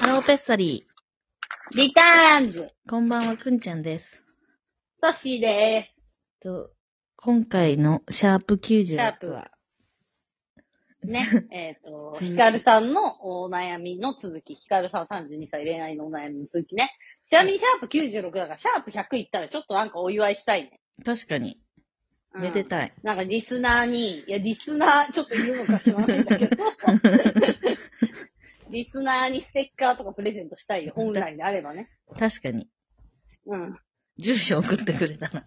ハローペッサリリターンズー。こんばんは、くんちゃんです。トッシーでと今回のシャープ96シャープは、す。ね。えっと、ヒカルさんのお悩みの続き。ヒカルさん32歳恋愛のお悩みの続きね。ちなみにシャープ96だから、シャープ100いったらちょっとなんかお祝いしたいね。確かに、うんめでたい。なんかリスナーに、いや、リスナー、ちょっといるのか知らないんだけど、リスナーにステッカーとかプレゼントしたいよ。本来であればね。確かに。うん。住所送ってくれたら、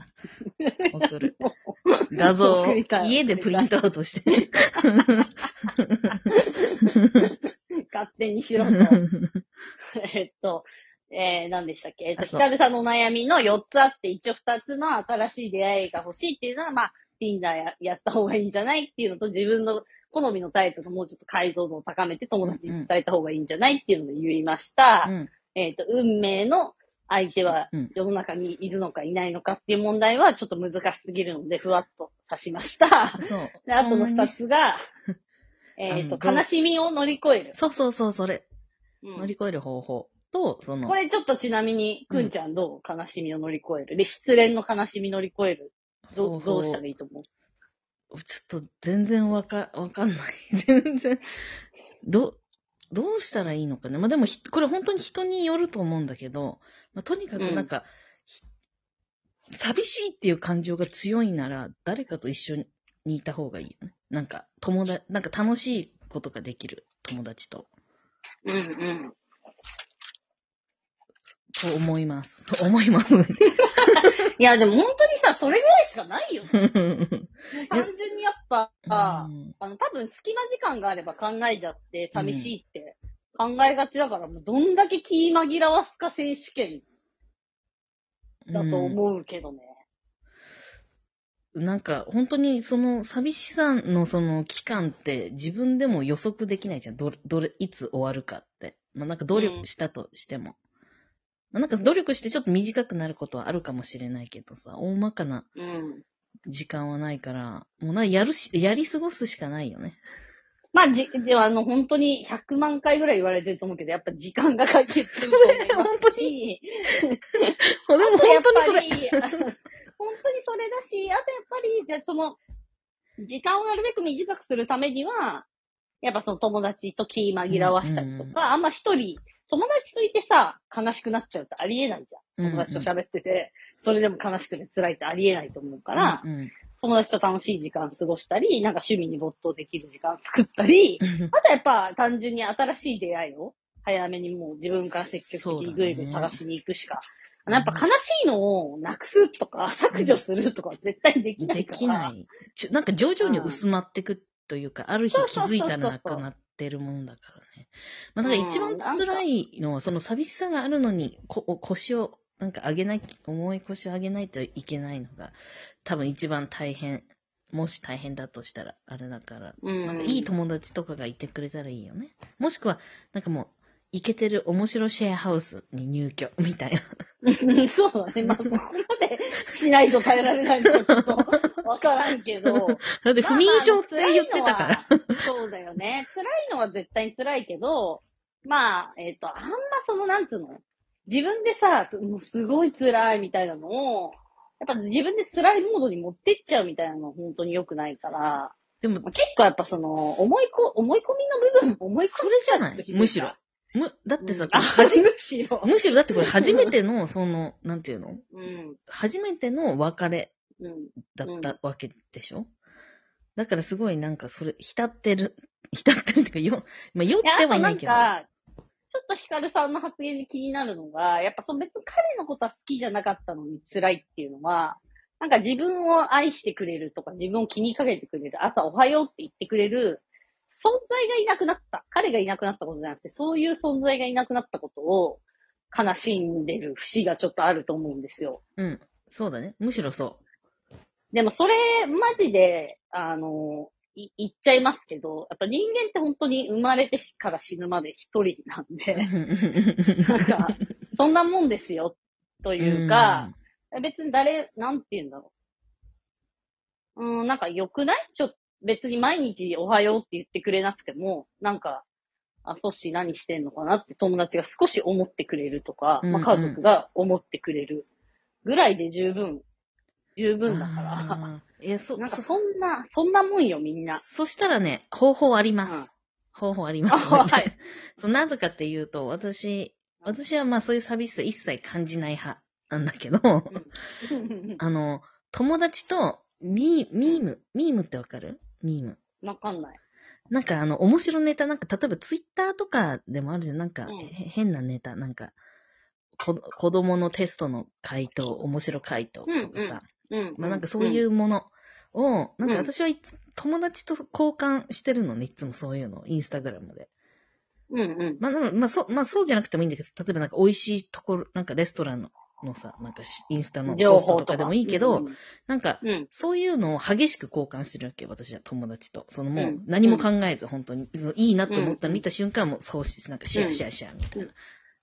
送る。画像を送りたい家でプリントアウトして。勝手にしろと。えっと、えー、何でしたっけ？えっと、あそうヒカルさんのお悩みの4つあって、一応2つの新しい出会いが欲しいっていうのは、まあ、Tinder ややった方がいいんじゃないっていうのと、自分の好みのタイプのもうちょっと解像度を高めて友達に伝えた方がいいんじゃないっていうのを言いました。うん。えっと、運命の相手はうん世の中にいるのかいないのかっていう問題はちょっと難しすぎるので、ふわっと指しました。そう。で、あとの2つ。つが、えっと、あのどう悲しみを乗り越える。そうそうそう、それ。うん乗り越える方法と、そのこ、れちょっとちなみに、くんちゃんどう？悲しみを乗り越えるで、失恋の悲しみ乗り越える。どどうしたらいいと思う？ちょっと全然わか、わかんない。全然。ど、どうしたらいいのかね。まあでもひ、これ本当に人によると思うんだけど、まあとにかくなんか、ひ寂しいっていう感情が強いなら、誰かと一緒にいた方がいいよね。なんか、友達、なんか楽しいことができる友達と、うんうん。と思います。と思います。いや、でも本当にさ、それぐらいしかないよ。単純にやっぱ、あうんの、多分隙間時間があれば考えちゃって、寂しいって考えがちだから、もうどんだけ気紛らわすか選手権だと思うけどね。なんか、本当にその寂しさのその期間って自分でも予測できないじゃん。どれ、どれ、いつ終わるかって。まあなんか努力したとしても。まあなんか努力してちょっと短くなることはあるかもしれないけどさ、大まかなうん。時間はないから、もうな、やるし、やり過ごすしかないよね。まあ、じ、では、あの、本当に100万回ぐらい言われてると思うけど、やっぱ時間が解決すると思いますし、でも あとやっ本当にそれ。本当にそれだし、あとやっぱり、じゃあその、時間をなるべく短くするためには、やっぱその友達と気紛らわしたりとか、うんうんあんま一人、友達といてさ、悲しくなっちゃうってありえないじゃん。友達と喋ってて、それでも悲しくて辛いってありえないと思うから、うんうん友達と楽しい時間過ごしたり、なんか趣味に没頭できる時間作ったり、あとやっぱ単純に新しい出会いを早めにもう自分から積極的にぐいぐい探しに行くしか。あのやっぱ悲しいのをなくすとか削除するとかは絶対できないでから。きない。なんか徐々に薄まってくというか、ある日気づいたらなくなってるもんだからね。まあ、だから一番辛いのは、その寂しさがあるのに、こ腰を、なんか上げない、重い腰を上げないといけないのが、多分一番大変。もし大変だとしたら、あれだから、うんなんかいい友達とかがいてくれたらいいよね。もしくは、なんかもう、イケてる面白シェアハウスに入居、みたいな。う んそうだね。まあそこまでしないと耐えられないのはちょっとわからんけど。だって不眠症って言ってたから。そうだよね。辛いのは絶対に辛いけど、まあ、えっ、と、あんまその、なんつうの？自分でさ、もうすごい辛いみたいなのを、やっぱ自分で辛いモードに持ってっちゃうみたいなのは本当に良くないから、でもまあ、結構やっぱその、思いこ、思い込みの部分、思い込みそれじゃない？むしろ。む、だってさ、うんあ、はじむしろ。むしろだってこれ初めての、その、なんていうの？うん。初めての別れうん。だったわけでしょ、だからすごいなんかそれ、浸ってる、浸ってるっていうか、よ、まあ、酔ってはいなけど。か、ちょっとヒカルさんの発言で気になるのが、やっぱその別に彼のことは好きじゃなかったのに辛いっていうのは、なんか自分を愛してくれるとか、自分を気にかけてくれる、朝おはようって言ってくれる、存在がいなくなった。彼がいなくなったことじゃなくて、そういう存在がいなくなったことを悲しんでる節がちょっとあると思うんですよ。うん。そうだね。むしろそでもそれ、マジで、あの、い言っちゃいますけど、やっぱ人間って本当に生まれてから死ぬまで一人なんう。で、なんか、そんなもんですよ、というか、別に誰、なんて言うんだろう。うん、なんか良くない？ちょっと、別に毎日おはようって言ってくれなくても、なんか、あ、ソッシー何してんのかなって友達が少し思ってくれるとか、うんうんまあ家族が思ってくれるぐらいで十分、十分だから。いや、そ、なんかそ、そんな、そんなもんよ、みんな。そしたらね、方法あります。うん方法あります、あはい そうなぜかっていうと、私、私はまあそういう寂しさ一切感じない派なんだけど、あの、友達とミー、ミーム、ミームってわかる？ミーム。わかんない。なんかあの、面白ネタ、なんか例えばツイッターとかでもあるじゃん。なんか、うんへ変なネタ、なんか、こ子供のテストの回答、面白回答とかさ。うん。まあなんかそういううものを、なんかうん私はいつ、友達と交換してるのね、いつもそういうの、インスタグラムで。ん。うんうん。まあ、まあ、そう、まあそうじゃなくてもいいんだけど、例えばなんか美味しいところ、なんかレストランの、のさ、なんかしインスタの情報とかでもいいけど、うんなんか、うん。そういうのを激しく交換してるわけ、私は友達と。そのもううん何も考えず、本当に、いいなと思ったうんら見た瞬間もそうし、なんかシェアシェアシェアみたいな。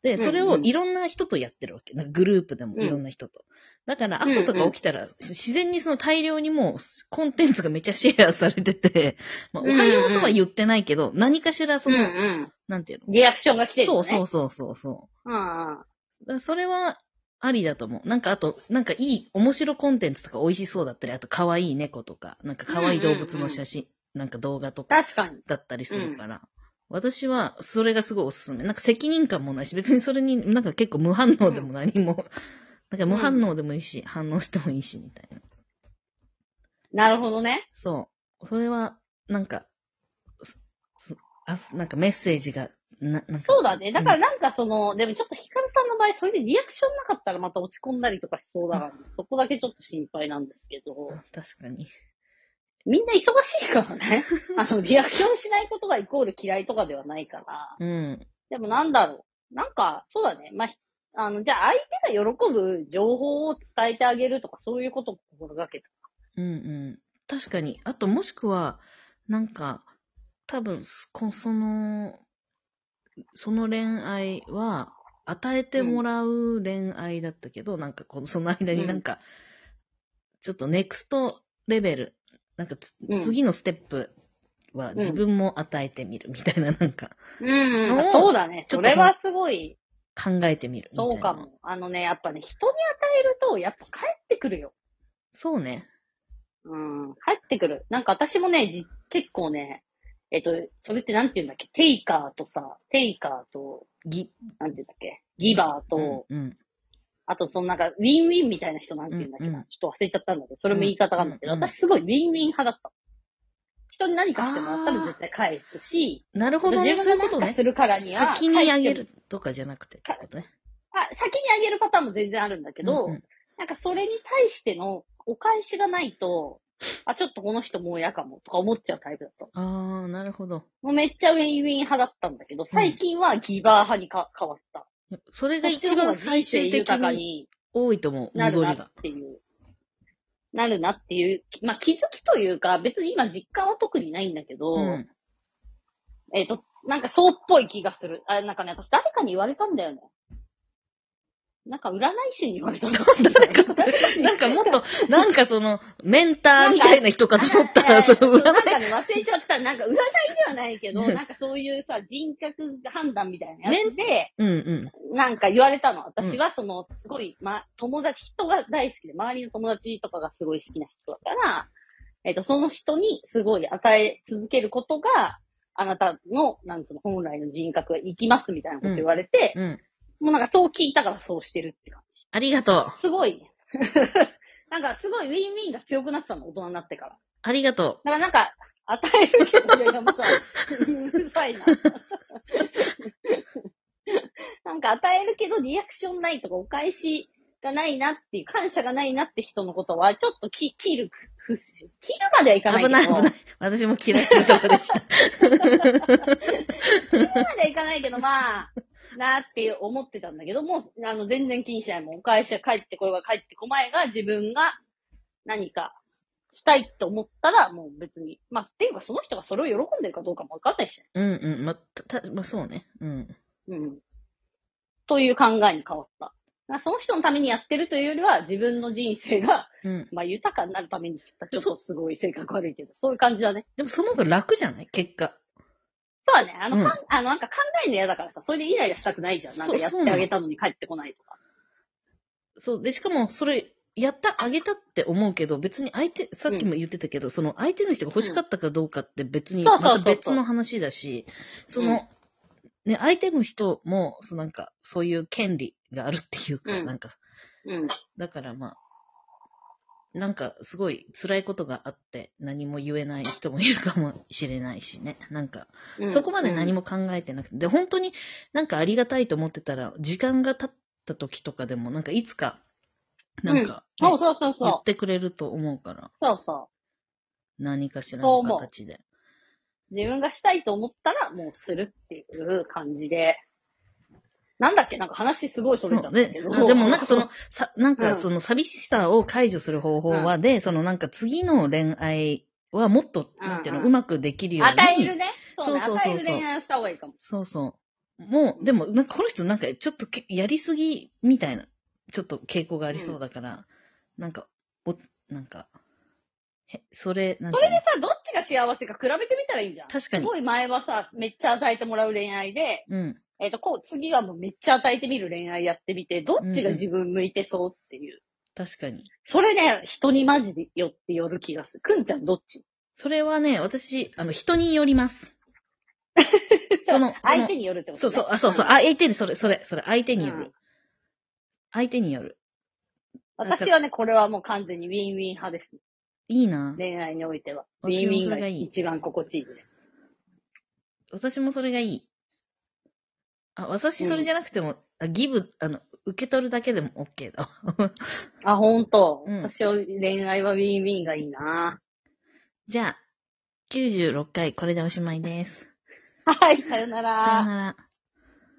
うんで、んそれをいろんな人とやってるわけ。なんかグループでもいろんな人と。だから朝とか起きたら、自然にその大量にもうコンテンツがめっちゃシェアされてて、まあ、おはようとは言ってないけど、何かしらそうんの、うん。なんていうの？リアクションが来てるそうのね。そうそうそうそう。うんうん。だからそれはありだと思う。なんかあと、なんかいい、面白コンテンツとか美味しそうだったり、あと可愛い猫とか、なんか可愛い動物の写真、なんか動画とか確かに。だったりするから、私はそれがすごいおすすめ。なんか責任感もないし、別にそれになんか結構無反応でも何も、なんか無反応でもいいし、反応してもいいし、みたいな。なるほどね。そう。それは、なんか、あなんかメッセージが、な、なんか。そうだね。だからなんかその、でもちょっとヒカルさんの場合、それでリアクションなかったらまた落ち込んだりとかしそうだから、そこだけちょっと心配なんですけど、確かに。みんな忙しいからね。あの、リアクションしないことがイコール嫌いとかではないから。うん。でもなんだろう。なんか、そうだね。まあ、あの、じゃあ相手が喜ぶ情報を伝えてあげるとか、そういうことを心がけた。うんうん。確かに。あと、もしくは、なんか、多分、こその、その恋愛は、与えてもらう恋愛だったけど、なんかこの、その間になんか、ちょっとネクストレベル、なんかつ、うん次のステップは自分も与えてみるみたいな、なんか、うんのをそうだね。ちょっとそれはすごい、考えてみるみたいな。そうかも。あのね、やっぱね、人に与えると、やっぱ帰ってくるよ。そうね。うん、帰ってくる。なんか私もね、じ結構ね、えっと、それってなんて言うんだっけ？テイカーとさ、テイカーと、ぎ、なんて言うんだっけ？ギバーと、うん、うん。あとそのなんか、ウィンウィンみたいな人なんて言うんだっけな、うんうんちょっと忘れちゃったんだけど、それも言い方があるんだけど、うんうん私すごいウィンウィン派だった。人に何かしてもらったら絶対返すし、なるほどね。自そういうことね分が何かす。るからには、先にあげるとかじゃなくてってことね。あ、先にあげるパターンも全然あるんだけど、うんうんなんかそれに対してのお返しがないと、あ、ちょっとこの人もう嫌かもとか思っちゃうタイプだった。ああ、なるほど。もうめっちゃウィンウィン派だったんだけど、最近はギバー派にか変わった。それが一番最終的にに多いと思う、なるなっ。ていう。なるなっていう、まあ気づきというか、別に今実感は特にないんだけど、うん。えっ、と、なんかそうっぽい気がする。あ、なんかね、私誰かに言われたんだよね。なんか占い師に言われたんだなんかもっと、なんかその、メンターみたいな人かと思ったら、その占い。なんかね、忘れちゃった。なんか占いではないけど、なんかそういうさ、人格判断みたいなやつで、うんうん。なんか言われたの。私はその、すごい、ま、友達、人が大好きで、周りの友達とかがすごい好きな人だから、えっ、と、その人にすごい与え続けることが、あなたの、なんつうの、本来の人格が生きますみたいなこと言われて、うん。もうなんかそう聞いたからそうしてるって感じ。ありがとう。すごい。なんかすごいウィンウィンが強くなってたの、大人になってから。ありがとだからなんか、与えるけど、いやいや、また、うるさいな。なんか与えるけど、リアクションないとか、お返しがないなっていう、感謝がないなって人のことは、ちょっとき切る、ふし、切るまではいかう。ないけど。危ない危ない。私も嫌いなとこでした。切るまではいかないけど、まあ、なーって思ってたんだけども、あの、全然気にしないもん。お返しが帰ってこようが帰ってこまいが、自分が何かしたいって思ったら、もう別に。まあ、っていうか、その人がそれを喜んでるかどうかもわかんないしね。うんうん。ま、た、たまあ、そうね。うん。うん。という考えに変わった。まあその人のためにやってるというよりは、自分の人生が、うん。まあ、豊かになるためにちょっとすごい性格悪いけど、そういう感じだね。でもその方が楽じゃない？結果。そうだね。あの、うんかんあの、なんか考えるの嫌だからさ、それでイライラしたくないじゃん。なんかやっそうそうなのてあげたのに帰ってこないとか。そう。で、しかも、それ、やった、あげたって思うけど、別に相手、さっきも言ってたけど、その相手の人が欲しかったかどうかって別に、まそうそうそうそうた別の話だし、その、ね、相手の人も、そのなんか、そういう権利があるっていうか、うんなんか、うん。だからまあ、なんかすごい辛いことがあって何も言えない人もいるかもしれないしね。なんか、うんそこまで何も考えてなくて、で、本当になんかありがたいと思ってたら、時間が経った時とかでも、なんかいつか、なんか、そうそうそう言っそてくれると思うから、う。そうそ何かしらの形で。う。自分がしたいと思ったら、もうするっていう感じで。なんだっけ？なんか話すごいそれちゃったでけど。あでもなんかその、さ、なんうんかその寂しさを解除する方法はで、そのなんか次の恋愛はもっと、なんていうの、うんううんまくできるように。与えるね。そうね。そうそうそう与える恋愛をした方がいいかも。そうそう。もう、でも、なんかこの人なんかちょっとけやりすぎみたいな、ちょっと傾向がありそうだから、なんか、お、なんか、へ、それ、なんそれでさ、どっちが幸せか比べてみたらいいじゃん。確かにすごい前はさ、めっちゃ与えてもらう恋愛で、うん。えっ、と、こう、次はもうめっちゃ与えてみる恋愛やってみて、どっちが自分向いてそうっていう。確かに。それね、人にマジでよってよる気がする。くんちゃんどっち？それはね、私、あの、人によります。その、その相手によるってこと、ね、そうそう、あ、そうそう、あ相手に、それ、それ、それ、相手による。うん相手による。私はね、これはもう完全にウィンウィン派です。いいな。恋愛においては。ウ私ィンウィンがもそれがいい一番心地いいです。私もそれがいい。あ、私それじゃなくても、あギブ、あの、受け取るだけでも OK だわ。あ、ほんと。うん私は恋愛はウィンウィンがいいなじゃあ、96回これでおしまいです。はい、さよなさよら。なら。